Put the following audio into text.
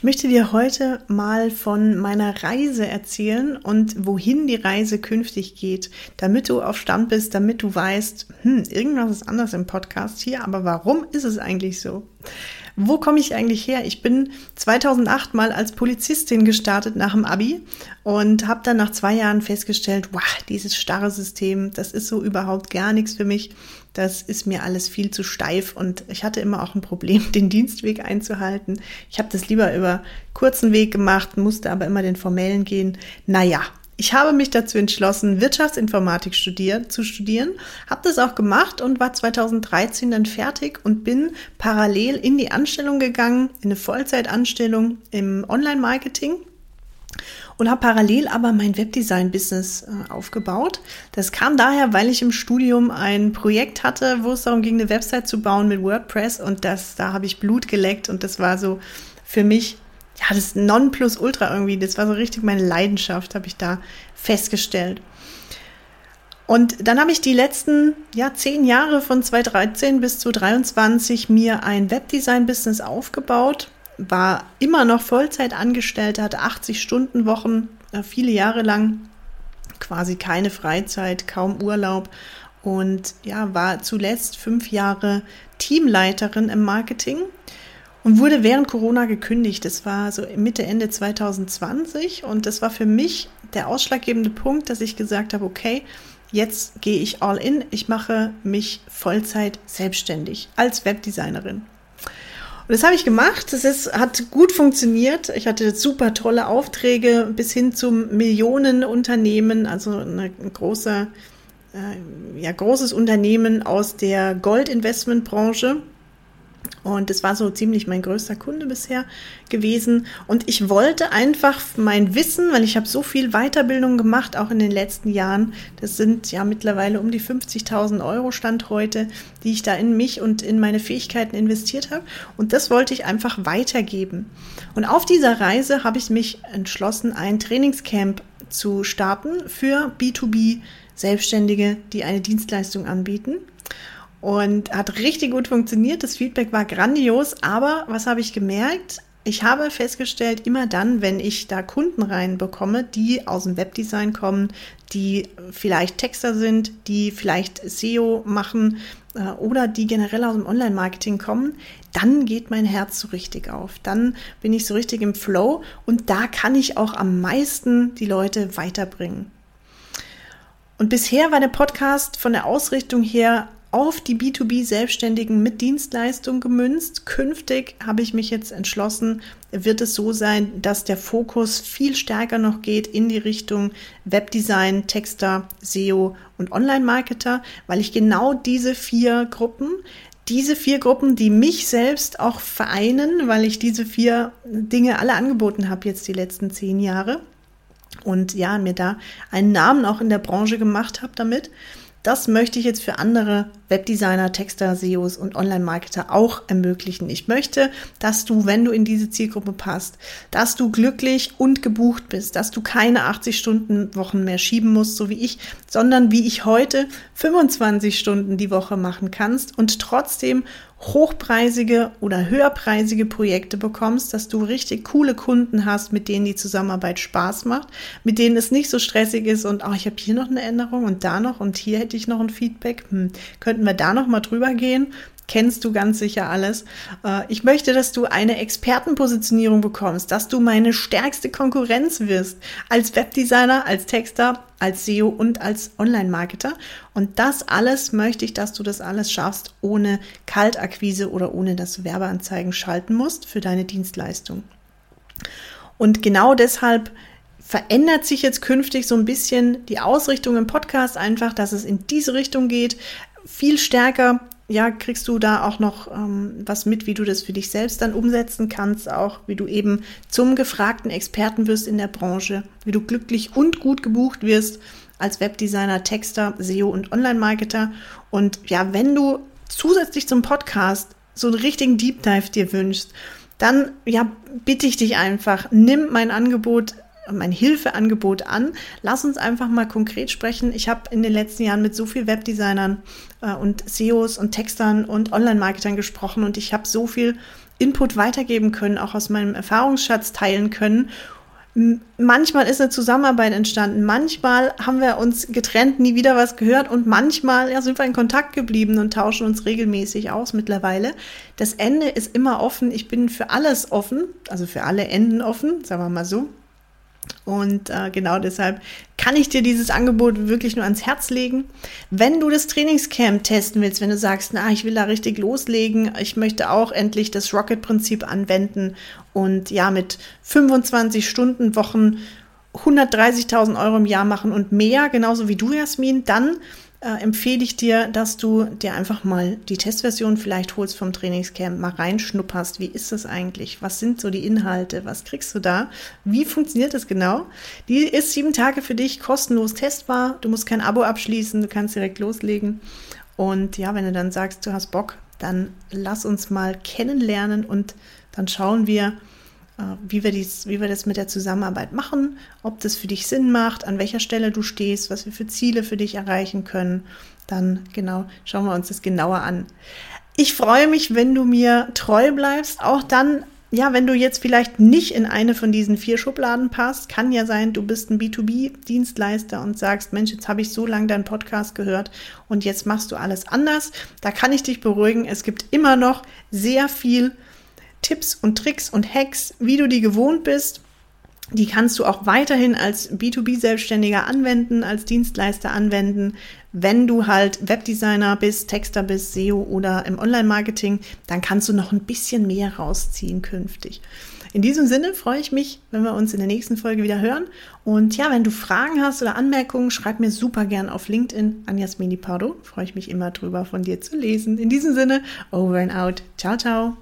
Ich möchte dir heute mal von meiner Reise erzählen und wohin die Reise künftig geht, damit du auf Stand bist, damit du weißt, hm, irgendwas ist anders im Podcast hier, aber warum ist es eigentlich so? Wo komme ich eigentlich her? Ich bin 2008 mal als Polizistin gestartet nach dem Abi und habe dann nach zwei Jahren festgestellt, wow, dieses starre System, das ist so überhaupt gar nichts für mich. Das ist mir alles viel zu steif und ich hatte immer auch ein Problem, den Dienstweg einzuhalten. Ich habe das lieber über kurzen Weg gemacht, musste aber immer den formellen gehen. Naja, ich habe mich dazu entschlossen, Wirtschaftsinformatik studier zu studieren, habe das auch gemacht und war 2013 dann fertig und bin parallel in die Anstellung gegangen, in eine Vollzeitanstellung im Online-Marketing und habe parallel aber mein Webdesign-Business äh, aufgebaut. Das kam daher, weil ich im Studium ein Projekt hatte, wo es darum ging, eine Website zu bauen mit WordPress und das, da habe ich Blut geleckt und das war so für mich ja, das Nonplusultra irgendwie, das war so richtig meine Leidenschaft, habe ich da festgestellt. Und dann habe ich die letzten ja, zehn Jahre von 2013 bis 2023 mir ein Webdesign-Business aufgebaut, war immer noch Vollzeit angestellt, hatte 80 Stunden Wochen, äh, viele Jahre lang, quasi keine Freizeit, kaum Urlaub und ja, war zuletzt fünf Jahre Teamleiterin im Marketing und wurde während Corona gekündigt. Das war so Mitte, Ende 2020 und das war für mich der ausschlaggebende Punkt, dass ich gesagt habe, okay, jetzt gehe ich all in, ich mache mich Vollzeit selbstständig als Webdesignerin. Und das habe ich gemacht. Das ist, hat gut funktioniert. Ich hatte super tolle Aufträge bis hin zum Millionenunternehmen, also eine große, äh, ja, großes Unternehmen aus der Goldinvestmentbranche. Und das war so ziemlich mein größter Kunde bisher gewesen. Und ich wollte einfach mein Wissen, weil ich habe so viel Weiterbildung gemacht, auch in den letzten Jahren. Das sind ja mittlerweile um die 50.000 Euro Stand heute, die ich da in mich und in meine Fähigkeiten investiert habe. Und das wollte ich einfach weitergeben. Und auf dieser Reise habe ich mich entschlossen, ein Trainingscamp zu starten für B2B Selbstständige, die eine Dienstleistung anbieten und hat richtig gut funktioniert. Das Feedback war grandios, aber was habe ich gemerkt? Ich habe festgestellt, immer dann, wenn ich da Kunden reinbekomme, die aus dem Webdesign kommen, die vielleicht Texter sind, die vielleicht SEO machen äh, oder die generell aus dem Online-Marketing kommen, dann geht mein Herz so richtig auf. Dann bin ich so richtig im Flow und da kann ich auch am meisten die Leute weiterbringen. Und bisher war der Podcast von der Ausrichtung her auf die B2B-Selbstständigen mit Dienstleistung gemünzt. Künftig habe ich mich jetzt entschlossen, wird es so sein, dass der Fokus viel stärker noch geht in die Richtung Webdesign, Texter, SEO und Online-Marketer, weil ich genau diese vier Gruppen diese vier Gruppen, die mich selbst auch vereinen, weil ich diese vier Dinge alle angeboten habe jetzt die letzten zehn Jahre und ja, mir da einen Namen auch in der Branche gemacht habe damit. Das möchte ich jetzt für andere Webdesigner, Texter, SEOs und Online-Marketer auch ermöglichen. Ich möchte, dass du, wenn du in diese Zielgruppe passt, dass du glücklich und gebucht bist, dass du keine 80 Stunden Wochen mehr schieben musst, so wie ich, sondern wie ich heute 25 Stunden die Woche machen kannst und trotzdem hochpreisige oder höherpreisige Projekte bekommst, dass du richtig coole Kunden hast, mit denen die Zusammenarbeit Spaß macht, mit denen es nicht so stressig ist und oh, ich habe hier noch eine Änderung und da noch und hier hätte ich noch ein Feedback. Hm, könnten wir da noch mal drüber gehen? Kennst du ganz sicher alles. Äh, ich möchte, dass du eine Expertenpositionierung bekommst, dass du meine stärkste Konkurrenz wirst als Webdesigner, als Texter, als SEO und als Online-Marketer. Und das alles möchte ich, dass du das alles schaffst, ohne Kaltakquise oder ohne dass du Werbeanzeigen schalten musst für deine Dienstleistung. Und genau deshalb verändert sich jetzt künftig so ein bisschen die Ausrichtung im Podcast einfach, dass es in diese Richtung geht, viel stärker ja, kriegst du da auch noch ähm, was mit, wie du das für dich selbst dann umsetzen kannst, auch wie du eben zum gefragten Experten wirst in der Branche, wie du glücklich und gut gebucht wirst als Webdesigner, Texter, SEO und Online-Marketer. Und ja, wenn du zusätzlich zum Podcast so einen richtigen Deep Dive dir wünschst, dann ja, bitte ich dich einfach, nimm mein Angebot mein Hilfeangebot an. Lass uns einfach mal konkret sprechen. Ich habe in den letzten Jahren mit so vielen Webdesignern äh, und SEOs und Textern und Online-Marketern gesprochen und ich habe so viel Input weitergeben können, auch aus meinem Erfahrungsschatz teilen können manchmal ist eine Zusammenarbeit entstanden, manchmal haben wir uns getrennt, nie wieder was gehört und manchmal ja, sind wir in Kontakt geblieben und tauschen uns regelmäßig aus mittlerweile. Das Ende ist immer offen. Ich bin für alles offen, also für alle Enden offen, sagen wir mal so. Und äh, genau deshalb kann ich dir dieses Angebot wirklich nur ans Herz legen. Wenn du das Trainingscamp testen willst, wenn du sagst, na, ich will da richtig loslegen, ich möchte auch endlich das Rocket-Prinzip anwenden und ja, mit 25 Stunden Wochen 130.000 Euro im Jahr machen und mehr, genauso wie du, Jasmin, dann äh, empfehle ich dir, dass du dir einfach mal die Testversion vielleicht holst vom Trainingscamp, mal reinschnupperst. Wie ist das eigentlich? Was sind so die Inhalte? Was kriegst du da? Wie funktioniert das genau? Die ist sieben Tage für dich kostenlos testbar. Du musst kein Abo abschließen, du kannst direkt loslegen. Und ja, wenn du dann sagst, du hast Bock, dann lass uns mal kennenlernen und dann schauen wir, wie wir, dies, wie wir das mit der Zusammenarbeit machen, ob das für dich Sinn macht, an welcher Stelle du stehst, was wir für Ziele für dich erreichen können. Dann genau schauen wir uns das genauer an. Ich freue mich, wenn du mir treu bleibst, auch dann, ja, wenn du jetzt vielleicht nicht in eine von diesen vier Schubladen passt, kann ja sein, du bist ein B2B-Dienstleister und sagst, Mensch, jetzt habe ich so lange deinen Podcast gehört und jetzt machst du alles anders. Da kann ich dich beruhigen. Es gibt immer noch sehr viel Tipps und Tricks und Hacks, wie du die gewohnt bist. Die kannst du auch weiterhin als B2B-Selbstständiger anwenden, als Dienstleister anwenden. Wenn du halt Webdesigner bist, Texter bist, SEO oder im Online-Marketing, dann kannst du noch ein bisschen mehr rausziehen künftig. In diesem Sinne freue ich mich, wenn wir uns in der nächsten Folge wieder hören. Und ja, wenn du Fragen hast oder Anmerkungen, schreib mir super gern auf LinkedIn an Jasmini Pardo. Freue ich mich immer drüber, von dir zu lesen. In diesem Sinne, over and out. Ciao, ciao.